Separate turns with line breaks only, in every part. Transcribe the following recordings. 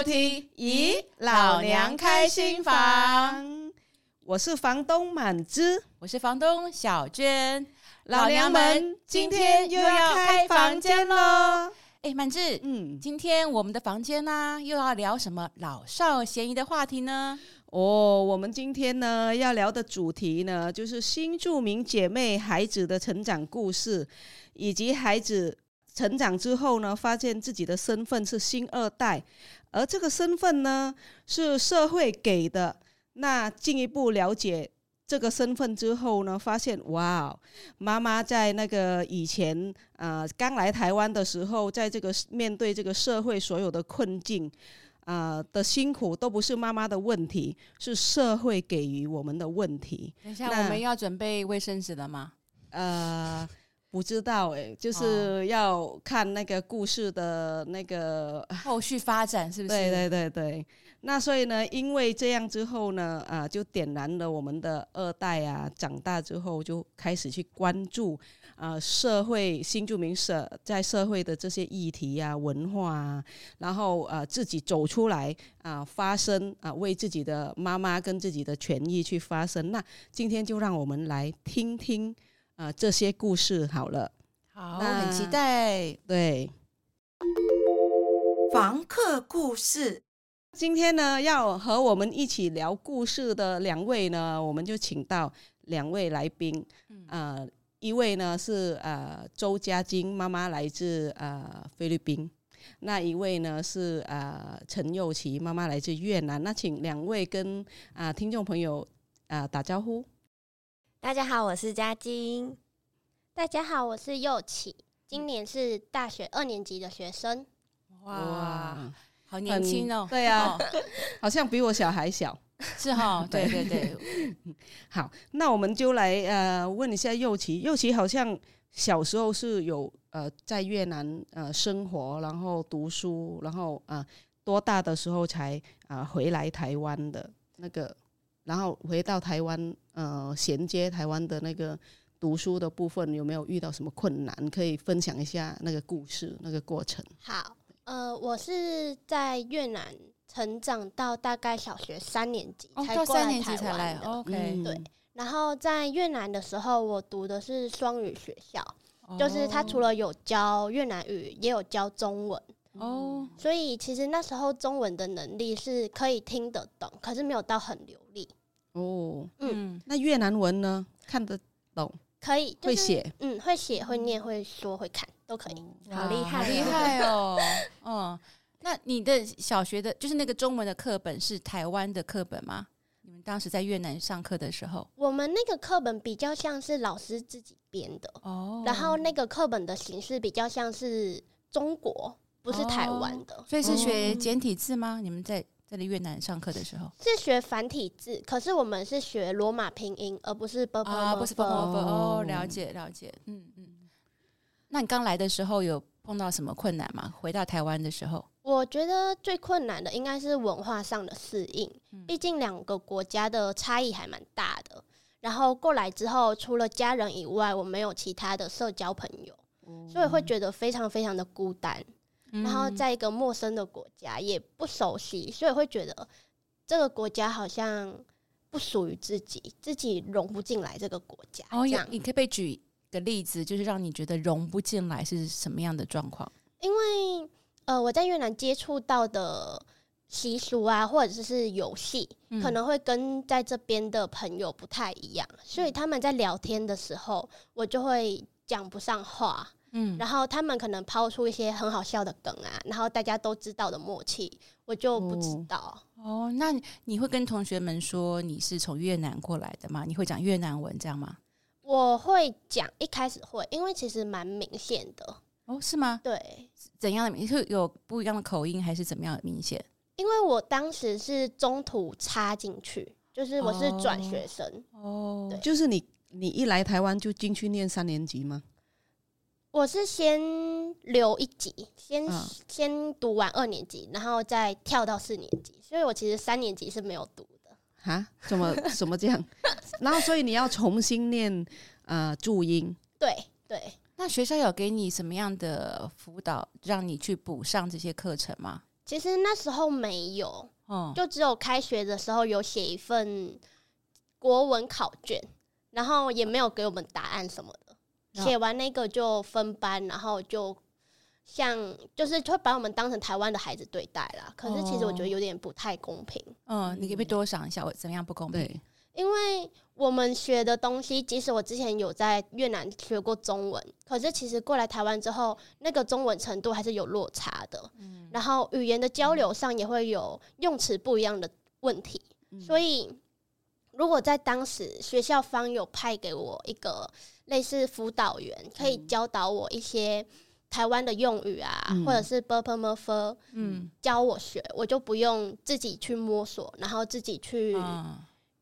收听。咦，老娘开新房，
我是房东满枝，
我是房东小娟。老娘们今天又要开房间喽！哎，满枝，嗯，今天我们的房间呢、啊，又要聊什么老少咸宜的话题呢？
哦，我们今天呢要聊的主题呢，就是新著名姐妹孩子的成长故事，以及孩子。成长之后呢，发现自己的身份是新二代，而这个身份呢是社会给的。那进一步了解这个身份之后呢，发现哇，妈妈在那个以前啊、呃、刚来台湾的时候，在这个面对这个社会所有的困境啊、呃、的辛苦，都不是妈妈的问题，是社会给予我们的问题。
等一下，我们要准备卫生纸了吗？
呃。不知道哎，就是要看那个故事的那个
后续发展，是不是？
对对对对。那所以呢，因为这样之后呢，啊，就点燃了我们的二代啊，长大之后就开始去关注啊，社会新住民社在社会的这些议题啊、文化啊，然后啊，自己走出来啊，发声啊，为自己的妈妈跟自己的权益去发声。那今天就让我们来听听。啊，这些故事好了，
好，很期待。
对，
房客故事。
今天呢，要和我们一起聊故事的两位呢，我们就请到两位来宾。嗯、呃，一位呢是呃周家晶妈妈，来自呃菲律宾；那一位呢是呃陈佑琪妈妈，来自越南。那请两位跟啊、呃、听众朋友啊、呃、打招呼。
大家好，我是嘉晶。
大家好，我是佑琪，今年是大学二年级的学生。
哇，好年轻哦！
对啊，好像比我小还小，
是哈？对 对对。
好，那我们就来呃问一下佑琪。佑琪好像小时候是有呃在越南呃生活，然后读书，然后啊、呃、多大的时候才啊、呃、回来台湾的那个？然后回到台湾，呃，衔接台湾的那个读书的部分，有没有遇到什么困难？可以分享一下那个故事，那个过程。
好，呃，我是在越南成长到大概小学三年级才过来台湾的。
哦，OK，
对。然后在越南的时候，我读的是双语学校，哦，就是他除了有教越南语，也有教中文。哦，所以其实那时候中文的能力是可以听得懂，可是没有到很流利。
哦，嗯，那越南文呢？看得懂？
可以，
会写，
嗯，会写，会念，会说，会看，都可以。
好厉害，好厉害哦！嗯，那你的小学的，就是那个中文的课本是台湾的课本吗？你们当时在越南上课的时候，
我们那个课本比较像是老师自己编的哦，然后那个课本的形式比较像是中国，不是台湾的，
所以是学简体字吗？你们在？在越南上课的时候
是学繁体字，可是我们是学罗马拼音，而不是
啊，不是哦，了解了解，嗯嗯。那你刚来的时候有碰到什么困难吗？回到台湾的时候，
我觉得最困难的应该是文化上的适应，毕竟两个国家的差异还蛮大的。然后过来之后，除了家人以外，我没有其他的社交朋友，所以会觉得非常非常的孤单。然后在一个陌生的国家也不熟悉，所以会觉得这个国家好像不属于自己，自己融不进来这个国家。
哦，这样，你可以被举个例子，就是让你觉得融不进来是什么样的状况？
因为呃，我在越南接触到的习俗啊，或者是游戏，可能会跟在这边的朋友不太一样，所以他们在聊天的时候，我就会讲不上话。嗯，然后他们可能抛出一些很好笑的梗啊，然后大家都知道的默契，我就不知道。
哦，哦，那你会跟同学们说你是从越南过来的吗？你会讲越南文这样吗？
我会讲，一开始会，因为其实蛮明显的。
哦，是吗？
对，
怎样的明是？有不一样的口音，还是怎么样的明显？
因为我当时是中途插进去，就是我是转学生。
哦，对，就是你，你一来台湾就进去念三年级吗？
我是先留一级，先、嗯、先读完二年级，然后再跳到四年级，所以我其实三年级是没有读的。
啊？怎么 怎么这样？然后所以你要重新念呃注音？
对对。
那学校有给你什么样的辅导，让你去补上这些课程吗？
其实那时候没有，哦，就只有开学的时候有写一份国文考卷，然后也没有给我们答案什么的。写完那个就分班，然后就像就是会把我们当成台湾的孩子对待啦。可是其实我觉得有点不太公平。
嗯，你可不可以多想一下，我怎么样不公平？
因为我们学的东西，即使我之前有在越南学过中文，可是其实过来台湾之后，那个中文程度还是有落差的。嗯，然后语言的交流上也会有用词不一样的问题。嗯，所以，如果在当时学校方有派给我一个类似辅导员可以教导我一些台湾的用语啊，或者是 Burmese，嗯，教我学，我就不用自己去摸索，然后自己去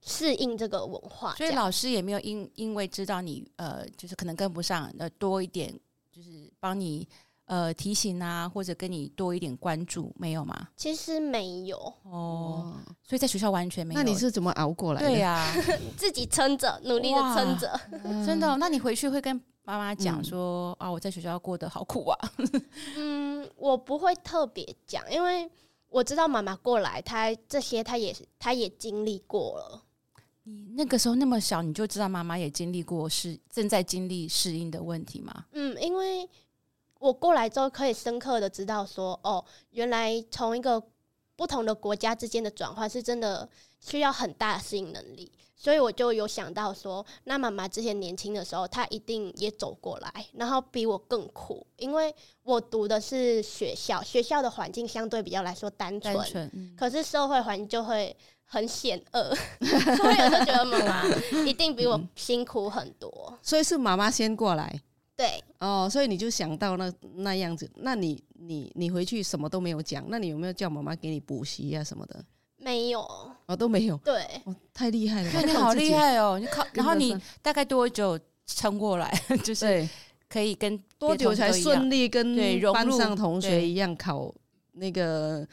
适应这个文化。
所以老师也没有因因为知道你呃，就是可能跟不上，呃，多一点就是帮你。呃提醒啊，或者跟你多一点关注，没有吗？
其实没有
哦，所以在学校完全没有。
那你是怎么熬过来的？
对呀、啊，
自己撑着，努力的撑着，
真的、哦。那你回去会跟妈妈讲说、嗯、啊，我在学校过得好苦啊。
嗯，我不会特别讲，因为我知道妈妈过来，她这些她也她也经历过了。
你那个时候那么小，你就知道妈妈也经历过是正在经历适应的问题吗？
嗯，因为我过来之后可以深刻的知道说，哦，原来从一个不同的国家之间的转换是真的需要很大的适应能力，所以我就有想到说，那妈妈之前年轻的时候，她一定也走过来，然后比我更苦，因为我读的是学校，学校的环境相对比较来说单纯，可是社会环境就会。很险恶，所以我就觉得妈妈一定比我辛苦很多。嗯、
所以是妈妈先过来，
对
哦，所以你就想到那那样子。那你你你回去什么都没有讲，那你有没有叫妈妈给你补习啊什么的？
没有，
哦都没有。
对，
哦、太厉害了，
对，你好厉害哦！你靠，然后你大概多久撑过来？就是可以跟
多久才顺利跟班上同学一样考那个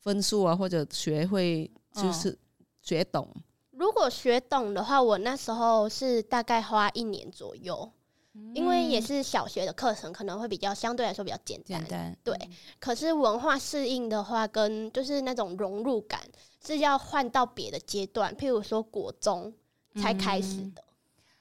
分数啊，或者学会就是。嗯学懂，
如果学懂的话，我那时候是大概花一年左右，嗯、因为也是小学的课程，可能会比较相对来说比较简单。简单对，嗯、可是文化适应的话，跟就是那种融入感是要换到别的阶段，譬如说国中才开始的。嗯、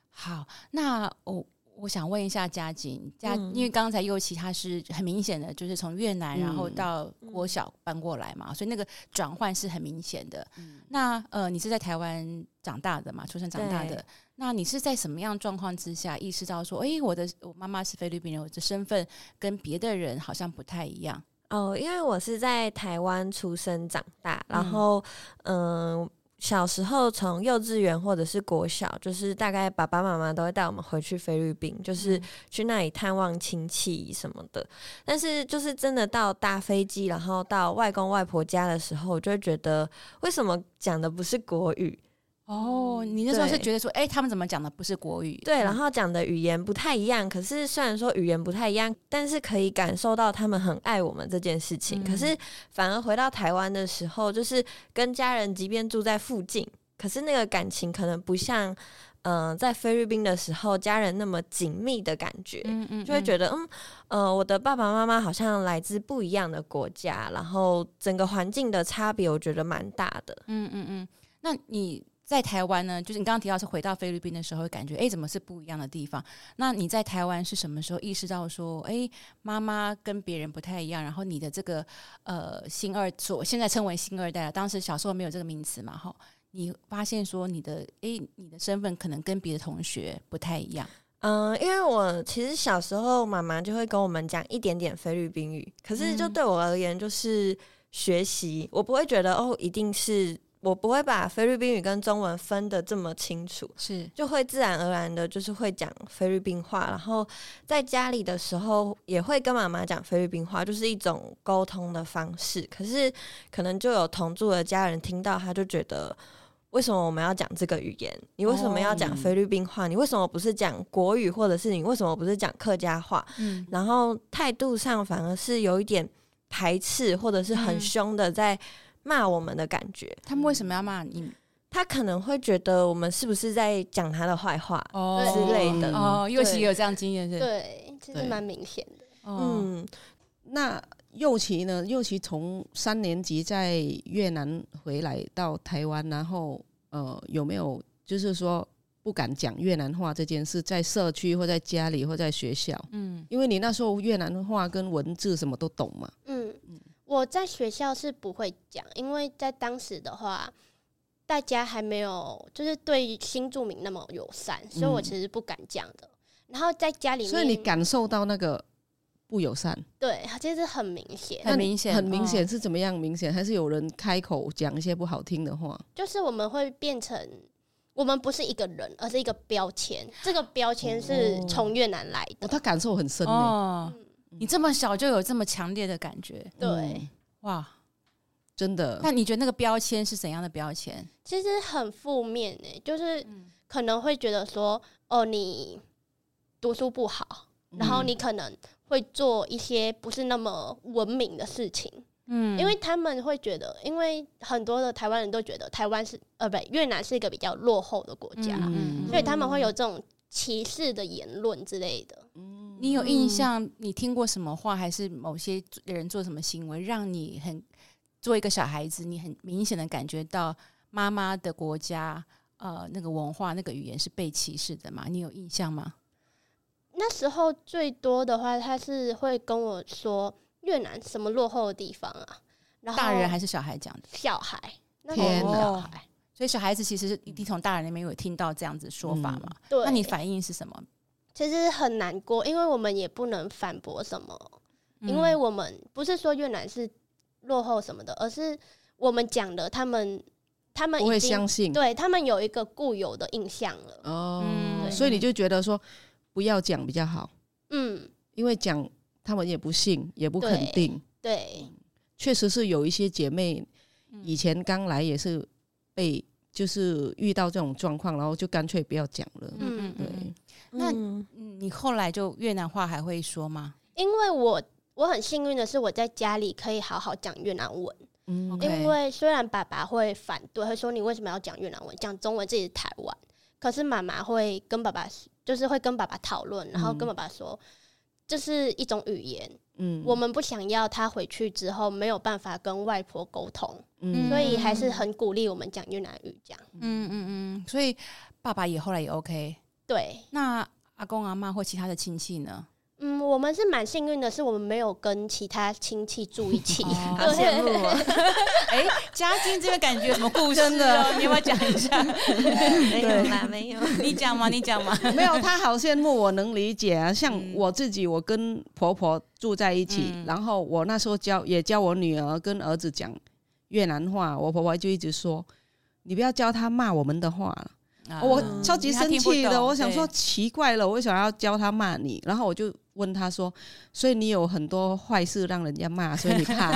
好，那我。我想问一下佳晶，佳，因为刚才尤其他是很明显的，就是从越南然后到国小搬过来嘛，所以那个转换是很明显的。那呃，你是在台湾长大的嘛，出生长大的？那你是在什么样状况之下意识到说，哎，我的我妈妈是菲律宾人，我的身份跟别的人好像不太一样？
哦，因为我是在台湾出生长大，然后嗯。呃小时候从幼稚园或者是国小，就是大概爸爸妈妈都会带我们回去菲律宾，就是去那里探望亲戚什么的。但是就是真的到搭飞机，然后到外公外婆家的时候，我就会觉得为什么讲的不是国语？
哦，你那时候是觉得说，哎、欸，他们怎么讲的不是国语？
对，然后讲的语言不太一样。可是虽然说语言不太一样，但是可以感受到他们很爱我们这件事情。嗯、可是反而回到台湾的时候，就是跟家人即便住在附近，可是那个感情可能不像，嗯、呃，在菲律宾的时候家人那么紧密的感觉。嗯，嗯嗯，就会觉得，嗯，呃，我的爸爸妈妈好像来自不一样的国家，然后整个环境的差别，我觉得蛮大的。
嗯嗯嗯，那你？在台湾呢，就是你刚刚提到是回到菲律宾的时候，感觉哎，怎么是不一样的地方？那你在台湾是什么时候意识到说，哎，妈妈跟别人不太一样？然后你的这个呃新二，所现在称为新二代，当时小时候没有这个名词嘛？哈，你发现说你的哎，你的身份可能跟别的同学不太一样。
嗯，因为我其实小时候妈妈就会跟我们讲一点点菲律宾语，可是就对我而言就是学习，我不会觉得哦，一定是。我不会把菲律宾语跟中文分得这么清楚，是就会自然而然的，就是会讲菲律宾话。然后在家里的时候，也会跟妈妈讲菲律宾话，就是一种沟通的方式。可是可能就有同住的家人听到，他就觉得，为什么我们要讲这个语言？你为什么要讲菲律宾话？你为什么不是讲国语，或者是你为什么不是讲客家话？嗯，然后态度上反而是有一点排斥，或者是很凶的在。骂我们的感觉，
他们为什么要骂你？
他可能会觉得我们是不是在讲他的坏话哦之类的
哦。侑琪也有这样经验是？
对，其实蛮明显的。
嗯，那幼琪呢？幼琪从三年级在越南回来到台湾，然后呃，有没有就是说不敢讲越南话这件事，在社区或在家里或在学校？嗯，因为你那时候越南话跟文字什么都懂嘛。
嗯，我在学校是不会讲，因为在当时的话，大家还没有就是对新住民那么友善，所以我其实不敢讲的。然后在家里面，
所以你感受到那个。不友善，
对，其实很明显，
很明显，
很明显是怎么样明显？哦、还是有人开口讲一些不好听的话？
就是我们会变成，我们不是一个人，而是一个标签。这个标签是从越南来的，
哦、他感受很深
哦。你这么小就有这么强烈的感觉，
对，
嗯、哇，
真的。
那你觉得那个标签是怎样的标签？
其实很负面诶，就是可能会觉得说，哦，你读书不好，然后你可能。会做一些不是那么文明的事情，嗯，因为他们会觉得，因为很多的台湾人都觉得台湾是呃，不对，越南是一个比较落后的国家，嗯，所以他们会有这种歧视的言论之类的。
嗯，你有印象？你听过什么话，还是某些人做什么行为，让你很做一个小孩子，你很明显的感觉到妈妈的国家呃那个文化那个语言是被歧视的吗？你有印象吗？
那时候最多的话，他是会跟我说越南什么落后的地方啊？然后
大人还是小孩讲的？
小孩，
天
孩。
所以小孩子其实是一定从大人那边有听到这样子说法嘛？
嗯、对。
那你反应是什么？
其实很难过，因为我们也不能反驳什么，嗯、因为我们不是说越南是落后什么的，而是我们讲的，他们他们
不会相信，
对他们有一个固有的印象了。
哦，嗯、所以你就觉得说。不要讲比较好，嗯，因为讲他们也不信，也不肯定。
对，
确实是有一些姐妹以前刚来也是被就是遇到这种状况，然后就干脆不要讲了。嗯嗯，对。
那你后来就越南话还会说吗？
因为我我很幸运的是我在家里可以好好讲越南文。嗯，因为虽然爸爸会反对，会说你为什么要讲越南文？讲中文自己是台湾。可是妈妈会跟爸爸，就是会跟爸爸讨论，然后跟爸爸说，这是一种语言，嗯，我们不想要他回去之后没有办法跟外婆沟通，嗯，所以还是很鼓励我们讲越南语，这样，
嗯嗯嗯，所以爸爸也后来也 OK，
对，
那阿公阿妈或其他的亲戚呢？
嗯，我们是蛮幸运的，是我们没有跟其他亲戚住一起，
好羡慕啊！哎，嘉靖这边感觉有什么故事哦？你要不要讲一下？
没有啦，没有。
你讲嘛，你讲嘛。
没有，他好羡慕，我能理解啊。像我自己，我跟婆婆住在一起，然后我那时候教也教我女儿跟儿子讲越南话，我婆婆就一直说：“你不要教他骂我们的话。”我超级生气的，我想说奇怪了，我为什么要教他骂你？然后我就。问他说：“所以你有很多坏事让人家骂，所以你怕？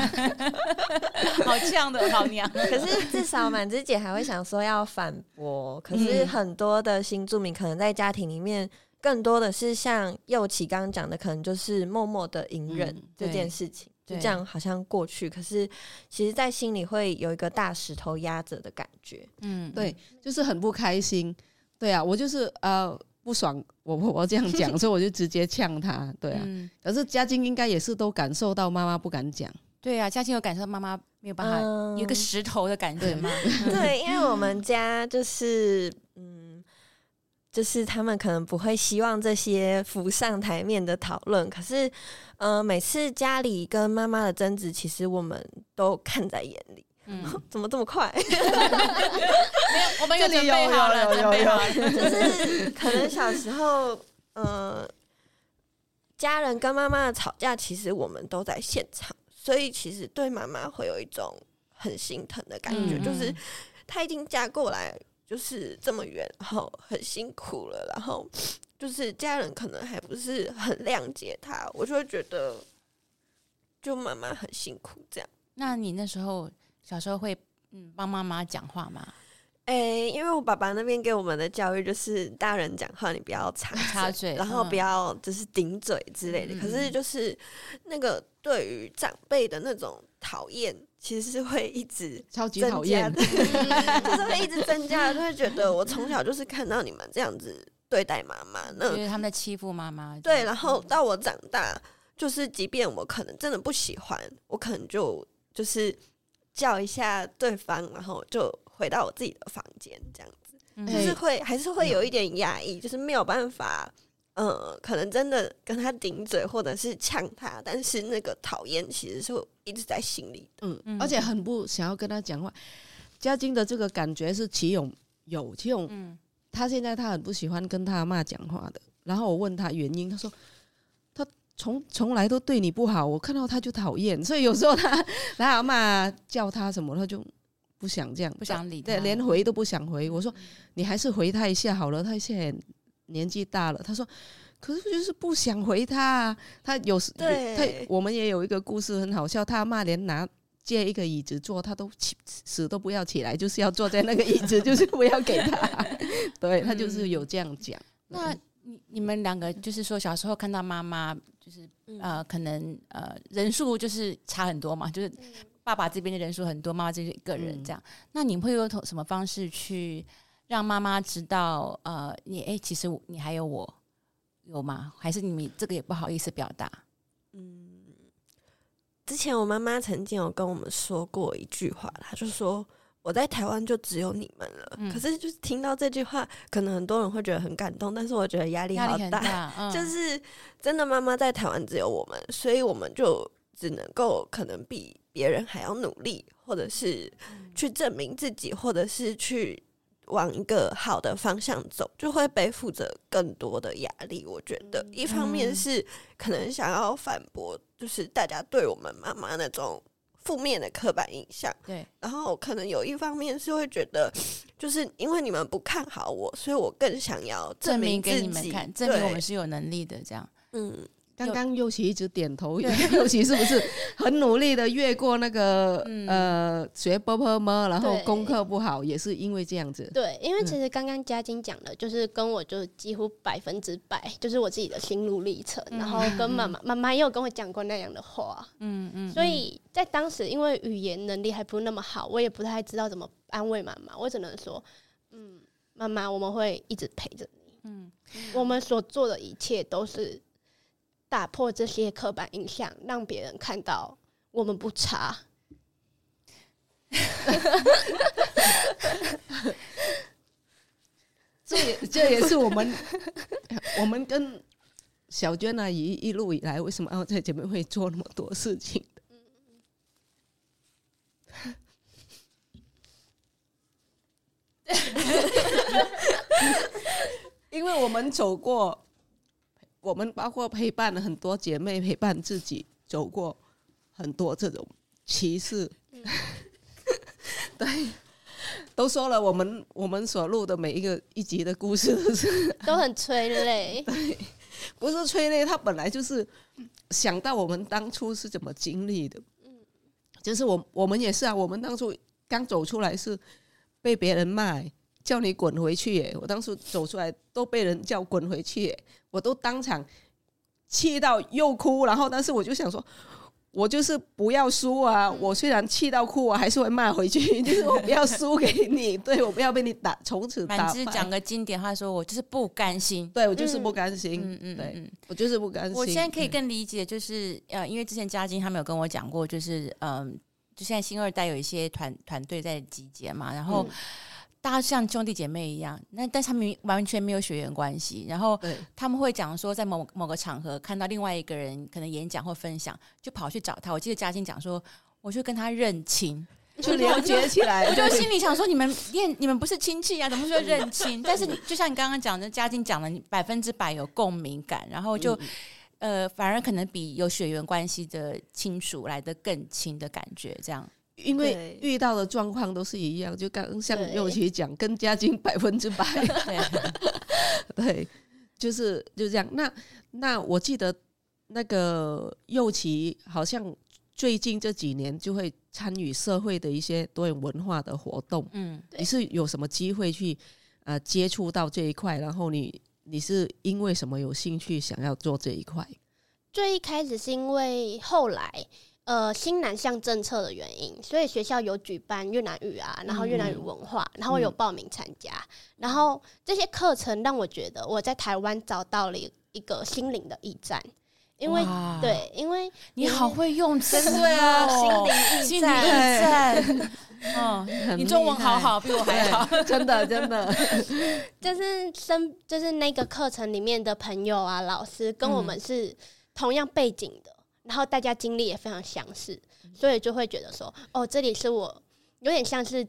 好呛的老娘。
可是至少满枝姐还会想说要反驳。可是很多的新住民可能在家庭里面，更多的是像幼琪刚刚讲的，可能就是默默的隐忍这件事情，就这样好像过去。可是其实，在心里会有一个大石头压着的感觉。嗯，
对，就是很不开心。对啊，我就是呃。”不爽，我婆婆这样 讲，所以我就直接呛他。对啊，嗯、可是嘉靖应该也是都感受到妈妈不敢讲。
对啊，嘉靖有感受到妈妈没有办法，有个石头的感觉吗？
嗯、对，因为我们家就是，嗯，就是他们可能不会希望这些浮上台面的讨论，可是，呃，每次家里跟妈妈的争执，其实我们都看在眼里。嗯，怎么这么快？没有，
我们有准备好了，准备好了。
就是可能小时候，呃，家人跟妈妈的吵架，其实我们都在现场，所以其实对妈妈会有一种很心疼的感觉，嗯、就是她已经嫁过来，就是这么远，然后很辛苦了，然后就是家人可能还不是很谅解他，我就会觉得，就妈妈很辛苦这样。
那你那时候？小时候会嗯帮妈妈讲话吗？
诶、欸，因为我爸爸那边给我们的教育就是大人讲话你不要插
插嘴，
然后不要就是顶嘴之类的。嗯、可是就是那个对于长辈的那种讨厌，其实是会一直
超级讨厌，
就是会一直增加，就会觉得我从小就是看到你们这样子对待妈妈，那
因为他们在欺负妈妈。
对，然后到我长大。就是即便我可能真的不喜欢，我可能就就是叫一下对方，然后就回到我自己的房间，这样子，嗯、就是会还是会有一点压抑，就是没有办法，呃，可能真的跟他顶嘴或者是呛他，但是那个讨厌其实是一直在心里的，
嗯，而且很不想要跟他讲话。嘉晶的这个感觉是齐勇有齐勇，嗯，他现在他很不喜欢跟他阿嬷讲话的，然后我问他原因，他说他。从从来都对你不好，我看到他就讨厌，所以有时候他他阿嬷叫他什么，他就不想这样，
不想理他，
对，连回都不想回。我说你还是回他一下好了，他现在年纪大了。他说，可是就是不想回他啊。他有时对他我们也有一个故事很好笑，他阿嬷连拿借一个椅子坐，他都起死都不要起来，就是要坐在那个椅子，就是不要给他。对他就是有这样讲。
那你你们两个就是说小时候看到妈妈。就是呃，可能呃，人数就是差很多嘛，就是爸爸这边的人数很多，妈妈这边一个人这样。嗯、那你会用什么方式去让妈妈知道？呃，你哎、欸，其实你还有我，有吗？还是你们这个也不好意思表达？
嗯，之前我妈妈曾经有跟我们说过一句话，她就说。我在台湾就只有你们了，嗯、可是就是听到这句话，可能很多人会觉得很感动，但是我觉得压力好大。大 嗯、就是真的，妈妈在台湾只有我们，所以我们就只能够可能比别人还要努力，或者是去证明自己，或者是去往一个好的方向走，就会背负着更多的压力。我觉得，一方面是可能想要反驳，就是大家对我们妈妈那种。负面的刻板印象，
对，
然后可能有一方面是会觉得，就是因为你们不看好我，所以我更想要证明，
给你们看，证明我们是有能力的，这样，
嗯。刚刚又琪一直点头，又琪是不是 很努力的越过那个、嗯、呃学波波么，然后功课不好，也是因为这样子。
对，因为其实刚刚嘉晶讲的，就是跟我就几乎百分之百，就是我自己的心路历程，嗯、然后跟妈妈妈妈也有跟我讲过那样的话。嗯嗯。所以在当时，因为语言能力还不那么好，我也不太知道怎么安慰妈妈，我只能说，嗯，妈妈，我们会一直陪着你。嗯，我们所做的一切都是。打破这些刻板印象，让别人看到我们不差。
这也这也是我们我们跟小娟阿姨一路以来为什么要在姐妹会做那么多事情的？因为我们走过。我们包括陪伴了很多姐妹，陪伴自己走过很多这种歧视，嗯、对，都说了，我们我们所录的每一个一集的故事都是
都很催泪，
对，不是催泪，他本来就是想到我们当初是怎么经历的，嗯，就是我我们也是啊，我们当初刚走出来是被别人骂。叫你滚回去耶！我当时走出来都被人叫滚回去耶，我都当场气到又哭，然后但是我就想说，我就是不要输啊！我虽然气到哭，我还是会骂回去，就是我不要输给你，对，我不要被你打，从此打。
满枝讲个经典话，说我就是不甘心，
对我就是不甘心，嗯嗯，对我就是不甘心。
我现在可以更理解，就是呃，因为之前嘉晶他们有跟我讲过，就是嗯，就现在新二代有一些团团队在集结嘛，然后。大家像兄弟姐妹一样，那但是他们完全没有血缘关系。然后他们会讲说，在某某个场合看到另外一个人可能演讲或分享，就跑去找他。我记得嘉欣讲说，我就跟他认亲，
就了解起来。
我就心里想说，你们练你们不是亲戚啊，怎么说认亲？但是就像你刚刚讲的，嘉欣讲的，百分之百有共鸣感，然后就呃，反而可能比有血缘关系的亲属来的更亲的感觉，这样。
因为遇到的状况都是一样，就刚像佑琪讲，跟家境 百分之百，对，就是就这样。那那我记得那个佑琪好像最近这几年就会参与社会的一些多元文化的活动。嗯，你是有什么机会去呃接触到这一块？然后你你是因为什么有兴趣想要做这一块？
最一开始是因为后来。呃，新南向政策的原因，所以学校有举办越南语啊，然后越南语文化，然后有报名参加，嗯、然后这些课程让我觉得我在台湾找到了一个心灵的驿站，因为对，因为
你好会用词
对啊，
心灵驿站，哦，你中文好好，比我还好，
真的真的，
就是生就是那个课程里面的朋友啊，老师跟我们是同样背景的，然后大家经历也非常相似，所以就会觉得说，哦，这里是我有点像是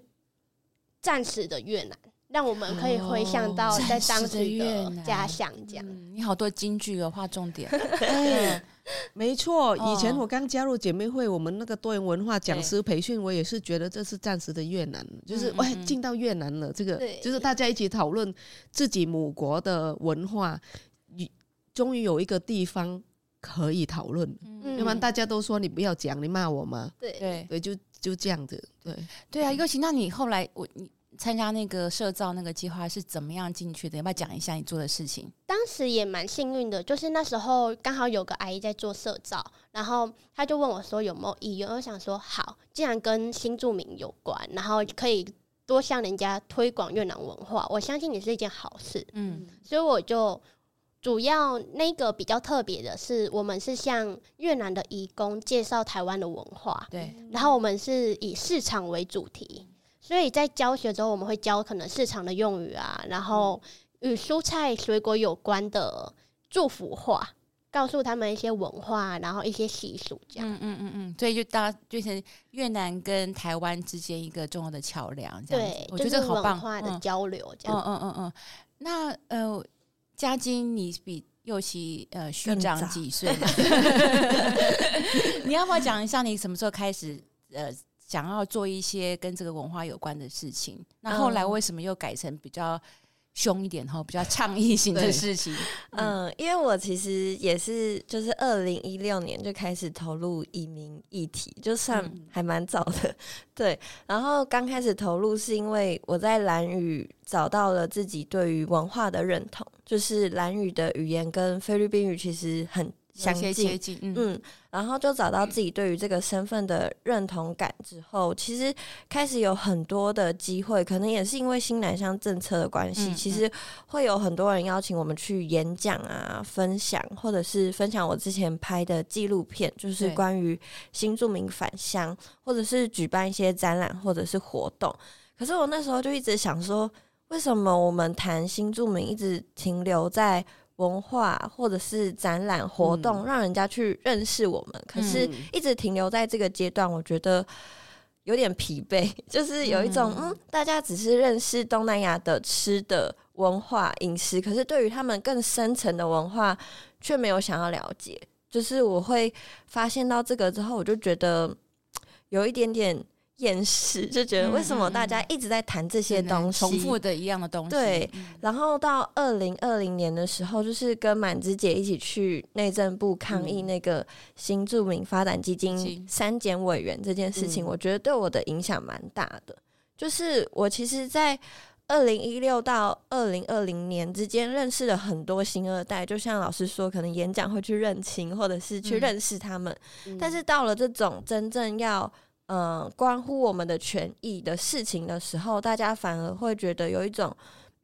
暂时的越南。让我们可以回想到在当时的家乡，这样、嗯。
你好多京剧的，画重点。
对，没错。以前我刚加入姐妹会，我们那个多元文化讲师培训，我也是觉得这是暂时的越南，就是喂进到越南了。这个就是大家一起讨论自己母国的文化，终于有一个地方可以讨论。要不然大家都说你不要讲，你骂我吗？
对
对对，就就这样子。对
对啊，尤其那你后来我你。参加那个社造那个计划是怎么样进去的？要不要讲一下你做的事情？
当时也蛮幸运的，就是那时候刚好有个阿姨在做社造，然后她就问我说有没有意愿。我想说好，既然跟新住民有关，然后可以多向人家推广越南文化，我相信也是一件好事。嗯，所以我就主要那个比较特别的是，我们是向越南的移工介绍台湾的文化。对，然后我们是以市场为主题。所以在教学之后，我们会教可能市场的用语啊，然后与蔬菜水果有关的祝福话，告诉他们一些文化，然后一些习俗这样。嗯嗯
嗯嗯，所以就当就是越南跟台湾之间一个重要的桥梁，这样子。
对，我觉得好棒。文化的交流这样。嗯嗯嗯嗯。
那呃，嘉金，你比幼琪呃虚长几岁？你要不要讲一下你什么时候开始呃？想要做一些跟这个文化有关的事情，那后来为什么又改成比较凶一点哈，比较倡议性的事情？
嗯，因为我其实也是，就是二零一六年就开始投入移民议题，就算还蛮早的。对，然后刚开始投入是因为我在蓝语找到了自己对于文化的认同，就是蓝语的语言跟菲律宾语其实很。相接近，嗯，嗯，然后就找到自己对于这个身份的认同感之后，其实开始有很多的机会，可能也是因为新南向政策的关系，其实会有很多人邀请我们去演讲啊、分享，或者是分享我之前拍的纪录片，就是关于新住民返乡，或者是举办一些展览或者是活动。可是我那时候就一直想说，为什么我们谈新住民一直停留在文化或者是展览活动，让人家去认识我们，嗯、可是一直停留在这个阶段，我觉得有点疲惫。就是有一种，嗯，大家只是认识东南亚的吃的文化饮食，可是对于他们更深层的文化，却没有想要了解。就是我会发现到这个之后，我就觉得有一点点。厌世就觉得为什么大家一直在谈这些东西，
重复的一样的东西。
对，然后到二零二零年的时候，就是跟满枝姐一起去内政部抗议那个新著名发展基金删减委员这件事情，我觉得对我的影响蛮大的。就是我其实，在二零一六到二零二零年之间，认识了很多新二代，就像老师说，可能演讲会去认亲，或者是去认识他们。但是到了这种真正要嗯，关乎我们的权益的事情的时候，大家反而会觉得有一种，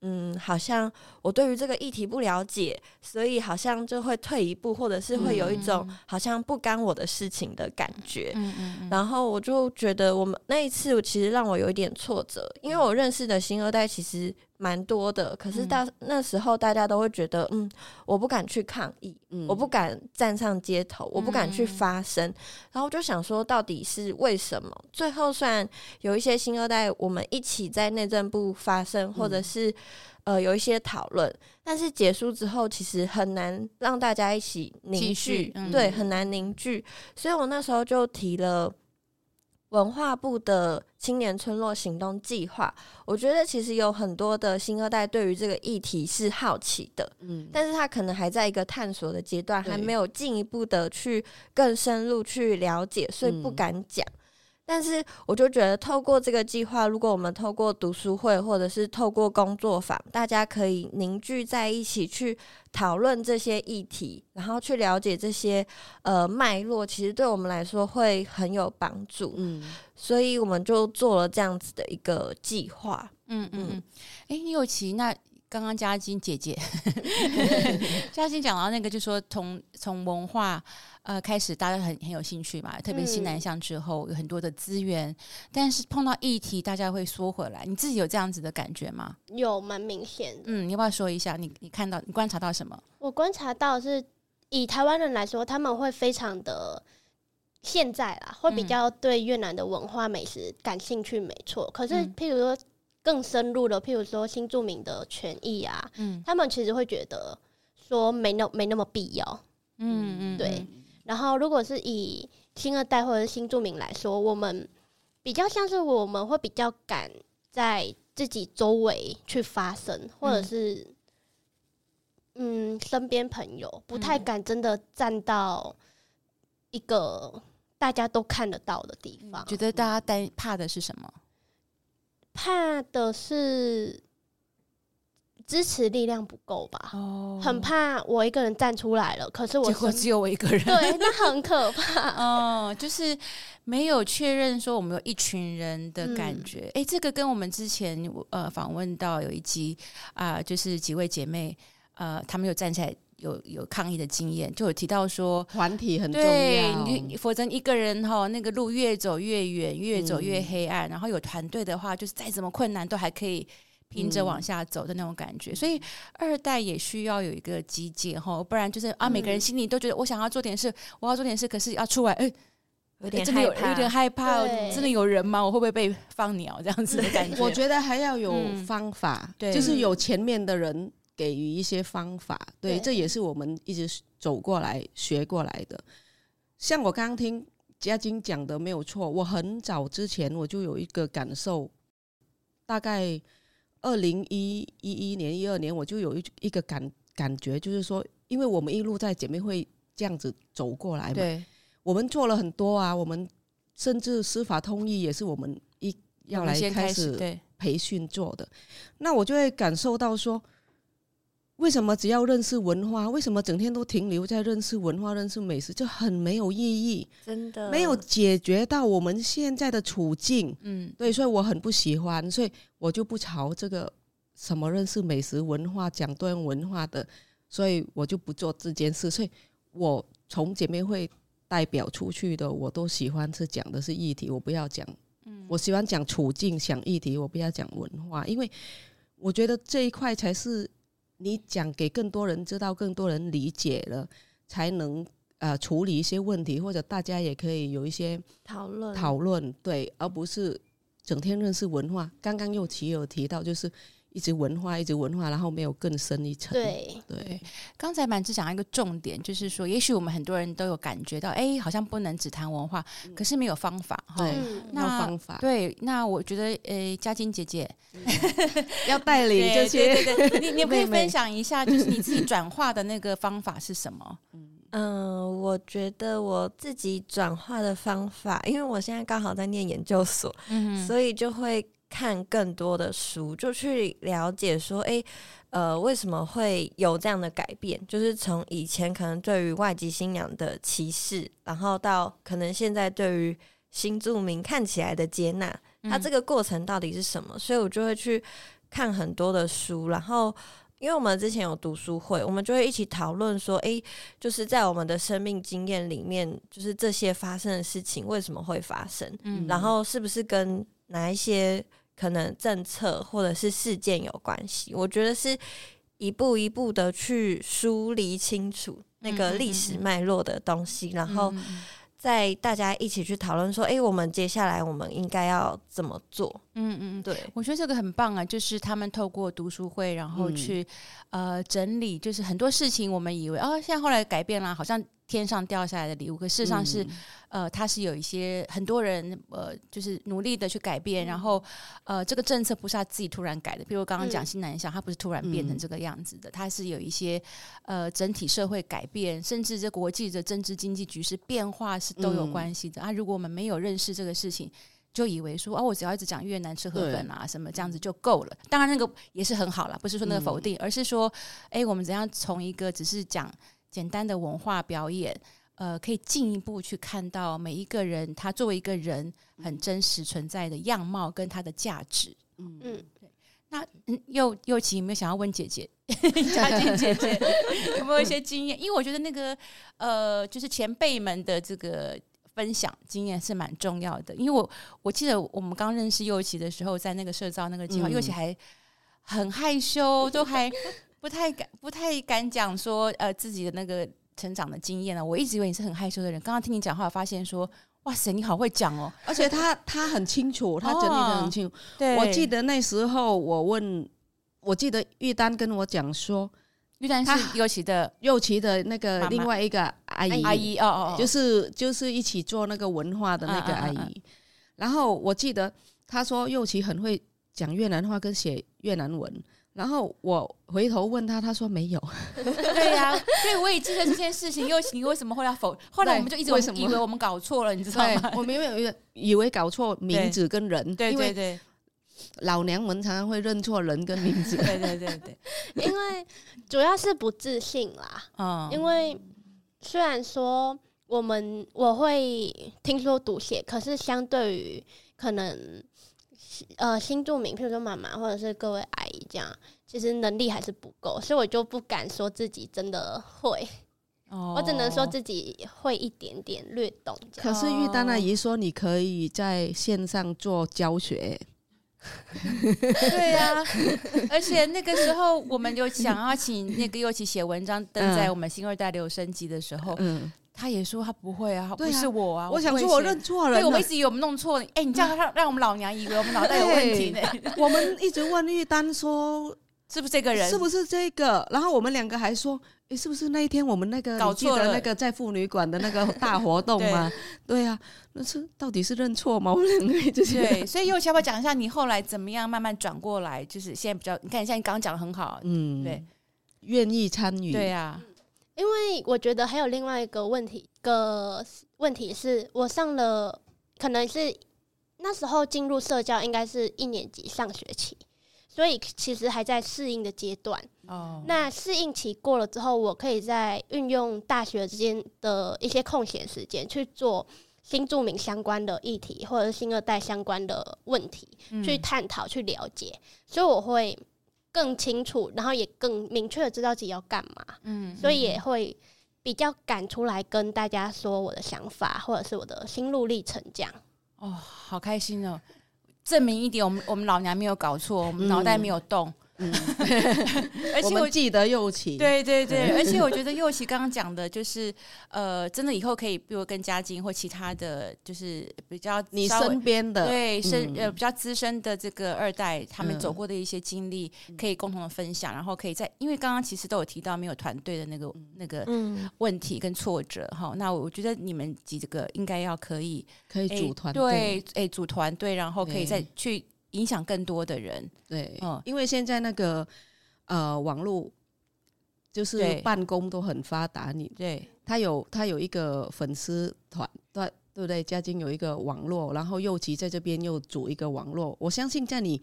嗯，好像我对于这个议题不了解，所以好像就会退一步，或者是会有一种好像不干我的事情的感觉。嗯嗯嗯。然后我就觉得，我们那一次，我其实让我有一点挫折，因为我认识的新二代其实。蛮多的，可是到那时候，大家都会觉得，嗯，我不敢去抗议，嗯，我不敢站上街头，我不敢去发声，嗯，然后我就想说，到底是为什么？最后，虽然有一些新二代，我们一起在内政部发声，或者是，嗯，呃有一些讨论，但是结束之后，其实很难让大家一起凝聚，嗯，对，很难凝聚，所以我那时候就提了。文化部的青年村落行动计划，我觉得其实有很多的新二代对于这个议题是好奇的，嗯，但是他可能还在一个探索的阶段，还没有进一步的去更深入去了解，所以不敢讲。但是我就觉得，透过这个计划，如果我们透过读书会或者是透过工作坊，大家可以凝聚在一起去讨论这些议题，然后去了解这些呃脉络，其实对我们来说会很有帮助。嗯，所以我们就做了这样子的一个计划。
嗯嗯嗯。哎，侑琪，那刚刚嘉欣姐姐，嘉欣讲到那个，就说从从文化呃开始，大家很很有兴趣嘛，特别新南向之后、嗯、有很多的资源，但是碰到议题，大家会缩回来。你自己有这样子的感觉吗？
有，蛮明显的。
嗯，你要不要说一下？你你看到你观察到什么？
我观察到是以台湾人来说，他们会非常的现在啦，会比较对越南的文化美食感兴趣，没错。可是譬如说。更深入的，譬如说新住民的权益啊，嗯，他们其实会觉得说没那没那么必要，嗯嗯，对。然后如果是以新二代或者是新住民来说，我们比较像是我们会比较敢在自己周围去发声，或者是嗯身边朋友不太敢真的站到一个大家都看得到的地方。
觉得大家担怕的是什么？
怕的是支持力量不够吧？哦，很怕我一个人站出来了，可是我
结果只有我一个人，
对，那很可怕。
哦，就是没有确认说我们有一群人的感觉。哎、嗯欸，这个跟我们之前呃访问到有一集啊、呃，就是几位姐妹呃，她们有站起来。有有抗议的经验，就有提到说
团体很重要，
你否则一个人哈，那个路越走越远，越走越黑暗。嗯、然后有团队的话，就是再怎么困难都还可以拼着往下走的那种感觉。嗯、所以二代也需要有一个集结哈，不然就是啊，每个人心里都觉得我想要做点事，我要做点事，可是要出来，哎，有点害怕有有点害怕，真的有人吗？我会不会被放鸟这样子的感觉？
我觉得还要有方法，嗯、对，就是有前面的人。给予一些方法，对，对，这也是我们一直走过来学过来的。像我刚刚听嘉金讲的没有错，我很早之前我就有一个感受，大概二零一一一年、一二年，我就有一一个感感觉，就是说，因为我们一路在姐妹会这样子走过来嘛，对，我们做了很多啊，我们甚至司法通译也是我们一要来开始培训做的，那我就会感受到说。为什么只要认识文化？为什么整天都停留在认识文化、认识美食，就很没有意义？
真的
没有解决到我们现在的处境。嗯，对，所以我很不喜欢，所以我就不朝这个什么认识美食文化、讲多元文化的，所以我就不做这件事。所以我从姐妹会代表出去的，我都喜欢是讲的是议题，我不要讲。嗯，我喜欢讲处境、讲议题，我不要讲文化，因为我觉得这一块才是。你讲给更多人知道，更多人理解了，才能呃处理一些问题，或者大家也可以有一些讨论讨论，对，而不是整天认识文化。刚刚又提有提到，就是。一直文化，一直文化，然后没有更深一层。
对
对，刚才满枝讲一个重点，就是说，也许我们很多人都有感觉到，哎，好像不能只谈文化，嗯、可是没有方法哈。
对，那没有方法。
对，那我觉得，呃，嘉金姐姐、
嗯、要带领这些。
对对对，你你可以分享一下，就是你自己转化的那个方法是什么？
嗯嗯，我觉得我自己转化的方法，因为我现在刚好在念研究所，嗯，所以就会。看更多的书，就去了解说，哎、欸，呃，为什么会有这样的改变？就是从以前可能对于外籍新娘的歧视，然后到可能现在对于新住民看起来的接纳，它这个过程到底是什么？所以我就会去看很多的书，然后因为我们之前有读书会，我们就会一起讨论说，诶、欸，就是在我们的生命经验里面，就是这些发生的事情为什么会发生？嗯，然后是不是跟哪一些？可能政策或者是事件有关系，我觉得是一步一步的去梳理清楚那个历史脉络的东西，然后再大家一起去讨论说，哎，我们接下来我们应该要怎么做？嗯嗯，对，
我觉得这个很棒啊，就是他们透过读书会，然后去呃整理，就是很多事情我们以为哦，现在后来改变了，好像。天上掉下来的礼物，可事实上是，嗯、呃，它是有一些很多人，呃，就是努力的去改变，嗯、然后，呃，这个政策不是他自己突然改的，比如刚刚讲新南向，它不是突然变成这个样子的，它是有一些，呃，整体社会改变，甚至这国际的政治经济局势变化是都有关系的、嗯、啊。如果我们没有认识这个事情，就以为说，哦，我只要一直讲越南吃河粉啊，什么这样子就够了。当然，那个也是很好了，不是说那个否定，嗯、而是说，哎，我们怎样从一个只是讲。简单的文化表演，呃，可以进一步去看到每一个人他作为一个人很真实存在的样貌跟他的价值。嗯嗯，对。那嗯，又又琪有没有想要问姐姐 佳俊姐姐有没有一些经验？因为我觉得那个呃，就是前辈们的这个分享经验是蛮重要的。因为我我记得我们刚认识又琪的时候，在那个社招那个计划，又琪、嗯、还很害羞，都还 不太敢不太敢讲说呃自己的那个成长的经验呢。我一直以为你是很害羞的人，刚刚听你讲话，发现说。哇塞，你好会讲哦！
而且他他很清楚，他整理的很清楚。对，我记得那时候我问，我记得玉丹跟我讲说，
玉丹是又琪的
又琪的那个另外一个阿姨
阿姨哦哦，
就是就是一起做那个文化的那个阿姨。然后我记得他说又琪很会讲越南话跟写越南文。然后我回头问他，他说没有。
对呀、啊，对，我也记得这件事情。又琪，你为什么后来否？后来我们就一直以为我们搞错了，你知道吗？
我们有有以为搞错名字跟人。
对对对，
老娘们常常会认错人跟名字。
对对对对，
因为主要是不自信啦。嗯，因为虽然说我们我会听说读写，可是相对于可能。呃，新住民，譬如说妈妈或者是各位阿姨这样，其实能力还是不够，所以我就不敢说自己真的会，哦、我只能说自己会一点点略懂。
可是玉丹阿姨说，你可以在线上做教学。
对呀、啊，而且那个时候我们有想要请那个又起写文章登在我们新二代留声机的时候，嗯。他也说他不会啊，不是我啊。
我想说我认错了，
对，我们一直以为我们弄错了。哎，你这样让让我们老娘以为我们脑袋有问题呢。
我们一直问玉丹说
是不是这个人，
是不是这个？然后我们两个还说，诶，是不是那一天我们那个搞错了那个在妇女馆的那个大活动吗？对啊，那是到底是认错吗？我们两个就是
对，所以又琪要不要讲一下你后来怎么样慢慢转过来？就是现在比较，你看现在你刚刚讲的很好，嗯，对，
愿意参与，
对啊。
因为我觉得还有另外一个问题，个问题是我上了，可能是那时候进入社交应该是一年级上学期，所以其实还在适应的阶段。哦，那适应期过了之后，我可以在运用大学之间的一些空闲时间去做新著名相关的议题，或者是新二代相关的问题，嗯、去探讨、去了解，所以我会。更清楚，然后也更明确的知道自己要干嘛，嗯，所以也会比较敢出来跟大家说我的想法，或者是我的心路历程这样。
哦，好开心哦！证明一点，我们我们老娘没有搞错，我们脑袋没有动。嗯。嗯，
而且我记得又琪，
对对对，而且我觉得又琪刚刚讲的，就是呃，真的以后可以，比如跟佳晶或其他的就是比较
你身边的。
对身呃比较资深的这个二代，他们走过的一些经历，可以共同的分享，然后可以在因为刚刚其实都有提到没有团队的那个那个问题跟挫折哈，那我觉得你们几个应该要可以
可以组团队，
哎，组团队，然后可以再去。影响更多的人，
对，嗯，因为现在那个呃网络就是办公都很发达，你对。他有他有一个粉丝团，对对不对？佳晶有一个网络，然后又琪在这边又组一个网络，我相信在你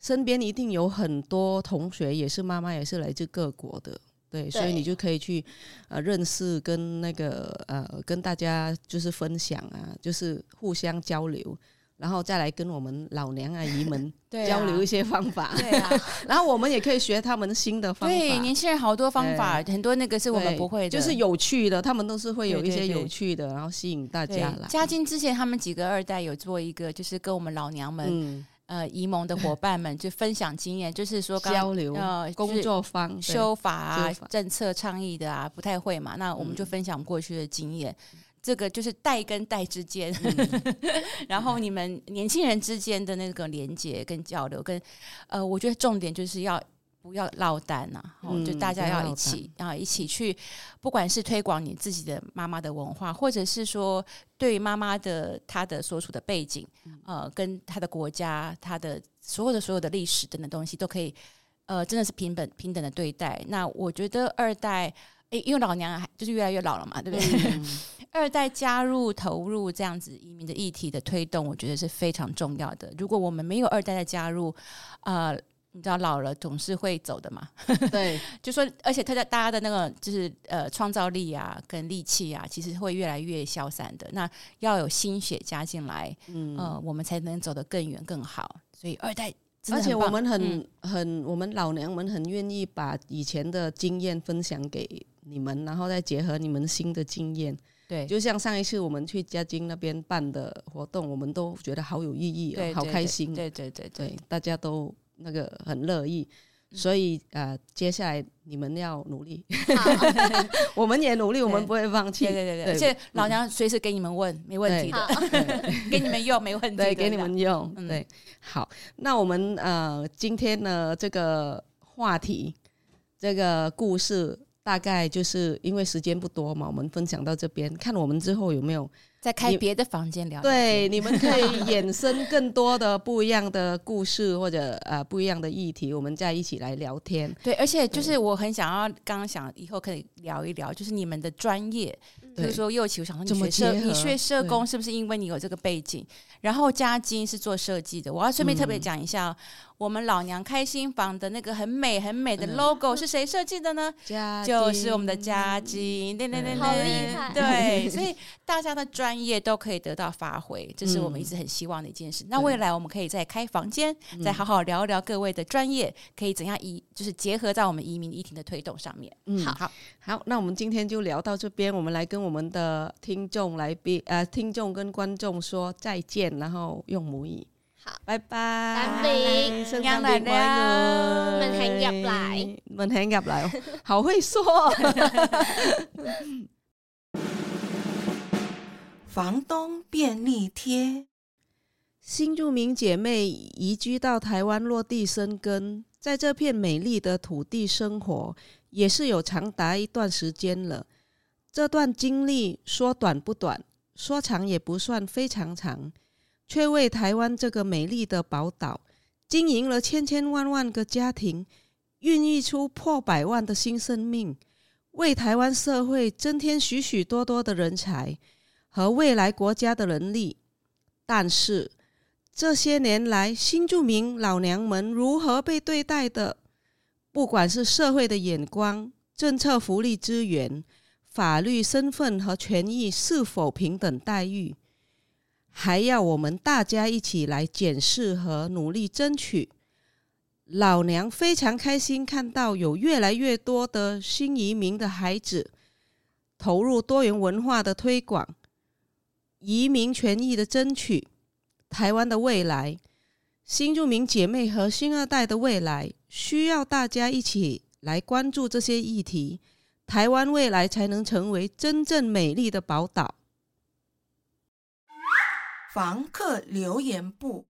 身边一定有很多同学也是妈妈，也是来自各国的，对，对所以你就可以去呃认识跟那个呃跟大家就是分享啊，就是互相交流。然后再来跟我们老娘阿姨们 交流一些方法，
对啊，
然后我们也可以学他们新的方法。
对，年轻人好多方法，很多那个是我们不会的，
就是有趣的，他们都是会有一些有趣的，然后吸引大家来。
嘉靖之前他们几个二代有做一个，就是跟我们老娘们呃沂蒙的伙伴们就分享经验，就是说
交流呃工作方
修法啊、政策倡议的啊，不太会嘛，那我们就分享过去的经验。这个就是代跟代之间，嗯、然后你们年轻人之间的那个连接跟交流，跟呃，我觉得重点就是要不要落单呐、啊，嗯、就大家要一起，啊一起去，不管是推广你自己的妈妈的文化，或者是说对妈妈的她的所处的背景，呃，跟她的国家，她的所有的所有的历史等等东西，都可以，呃，真的是平等平等的对待。那我觉得二代，诶，因为老娘还就是越来越老了嘛，对不对？嗯 二代加入投入这样子移民的议题的推动，我觉得是非常重要的。如果我们没有二代的加入，呃，你知道老了总是会走的嘛。
对，
就说，而且他在大家的那个就是呃创造力啊跟力气啊，其实会越来越消散的。那要有心血加进来，嗯、呃，我们才能走得更远更好。所以二代
而且我们很、嗯、很，我们老娘们很愿意把以前的经验分享给你们，然后再结合你们新的经验。
对，
就像上一次我们去嘉金那边办的活动，我们都觉得好有意
义、
好开心。
对对对对，
对，大家都那个很乐意。所以呃，接下来你们要努力，我们也努力，我们不会放弃。
对对对对，而且老娘随时给你们问，没问题的，给你们用没问题，
对，给你们用。对，好，那我们呃今天呢这个话题，这个故事大概就是因为时间不多嘛，我们分享到这边，看我们之后有没有。
再开别的房间聊，
对，你们可以衍生更多的不一样的故事或者呃不一样的议题，我们再一起来聊天。
对，而且就是我很想要，刚刚想以后可以聊一聊，就是你们的专业，就是说又起，我想说你学社，你学社工是不是因为你有这个背景？然后嘉金是做设计的，我要顺便特别讲一下。嗯我们老娘开心房的那个很美很美的 logo 是谁设计的呢？就是我们的嘉金，对对对对，
好厉害！
对，所以大家的专业都可以得到发挥，这是我们一直很希望的一件事。那未来我们可以再开房间，再好好聊一聊各位的专业，可以怎样移，就是结合在我们移民议题的推动上面。
嗯，好好好，那我们今天就聊到这边，我们来跟我们的听众来宾呃，听众跟观众说再见，然后用母语。
好，
拜拜。
三饼，
圣诞节快乐。
门很入来，
门很入来，好会说。
房东便利贴，
新住民姐妹移居到台湾落地生根，在这片美丽的土地生活，也是有长达一段时间了。这段经历说短不短，说长也不算非常长。却为台湾这个美丽的宝岛经营了千千万万个家庭，孕育出破百万的新生命，为台湾社会增添许许多多的人才和未来国家的能力。但是这些年来，新住民老娘们如何被对待的？不管是社会的眼光、政策福利资源、法律身份和权益是否平等待遇？还要我们大家一起来检视和努力争取。老娘非常开心看到有越来越多的新移民的孩子投入多元文化的推广、移民权益的争取。台湾的未来，新住民姐妹和新二代的未来，需要大家一起来关注这些议题，台湾未来才能成为真正美丽的宝岛。
房客留言簿，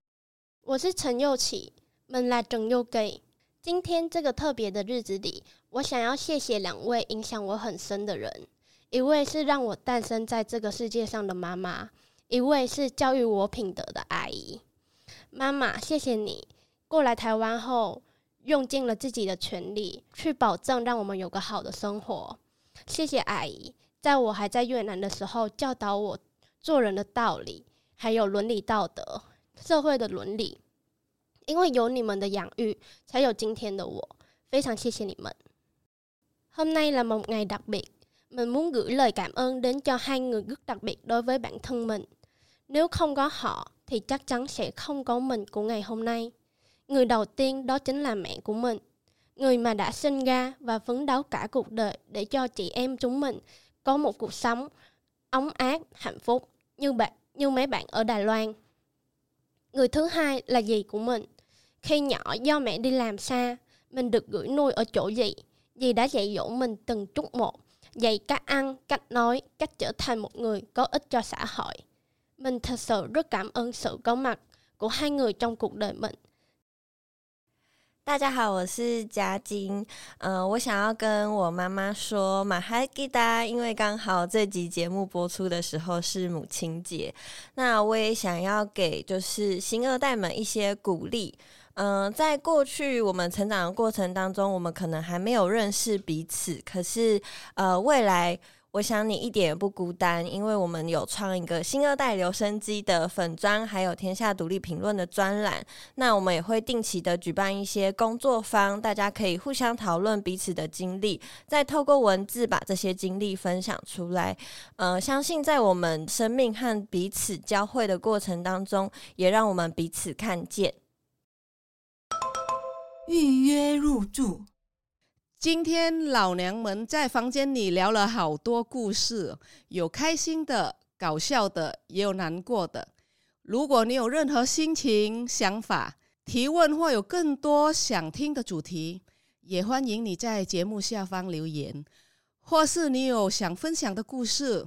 我是陈侑琪，门来正又给。今天这个特别的日子里，我想要谢谢两位影响我很深的人，一位是让我诞生在这个世界上的妈妈，一位是教育我品德的阿姨。妈妈，谢谢你过来台湾后，用尽了自己的全力去保证让我们有个好的生活。谢谢阿姨，在我还在越南的时候教导我做人的道理。还有伦理道德、社会的伦理，因为有你们的养育，才有今天的我。非常谢谢你们。Hôm nay là một ngày đặc biệt, mình muốn gửi lời cảm ơn đến cho hai người rất đặc biệt đối với bản thân mình. Nếu không có họ, thì chắc chắn sẽ không có mình của ngày hôm nay. Người đầu tiên đó chính là mẹ của mình, người mà đã sinh ra và phấn đấu cả cuộc đời để cho chị em chúng mình có một cuộc sống ấm áp, hạnh phúc như bạn như mấy bạn ở Đài Loan. Người thứ hai là dì của mình. Khi nhỏ do mẹ đi làm xa, mình được gửi nuôi ở chỗ dì. Dì đã dạy dỗ mình từng chút một, dạy cách ăn, cách nói, cách trở thành một người có ích cho xã hội. Mình thật sự rất cảm ơn sự có mặt của hai người trong cuộc đời mình.
大家好，我是嘉金。嗯、我想要跟我妈妈说马哈吉达，因为刚好这集节目播出的时候是母亲节，那我也想要给就是新二代们一些鼓励。嗯、在过去我们成长的过程当中，我们可能还没有认识彼此，可是呃，未来。我想你一点也不孤单，因为我们有创一个新二代留声机的粉专，还有天下独立评论的专栏。那我们也会定期的举办一些工作坊，大家可以互相讨论彼此的经历，再透过文字把这些经历分享出来。呃，相信在我们生命和彼此交汇的过程当中，也让我们彼此看见。
预约入住。
今天老娘们在房间里聊了好多故事，有开心的、搞笑的，也有难过的。如果你有任何心情、想法、提问，或有更多想听的主题，也欢迎你在节目下方留言。或是你有想分享的故事、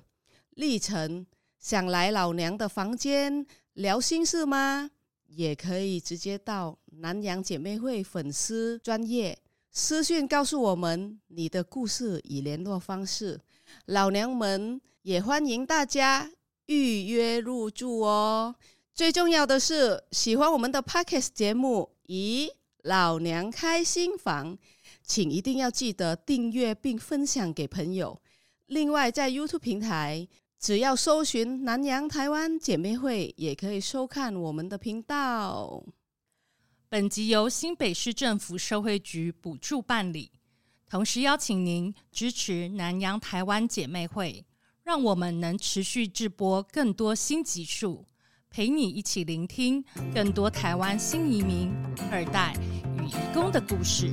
历程，想来老娘的房间聊心事吗？也可以直接到南洋姐妹会粉丝专业私讯告诉我们你的故事与联络方式。老娘们也欢迎大家。预约入住哦！最重要的是，喜欢我们的 Podcast 节目，咦，老娘开新房，请一定要记得订阅并分享给朋友。另外，在 YouTube 平台，只要搜寻“南洋台湾姐妹会”，也可以收看我们的频道。
本集由新北市政府社会局补助办理，同时邀请您支持南洋台湾姐妹会。让我们能持续制播更多新集数，陪你一起聆听更多台湾新移民、二代与移工的故事。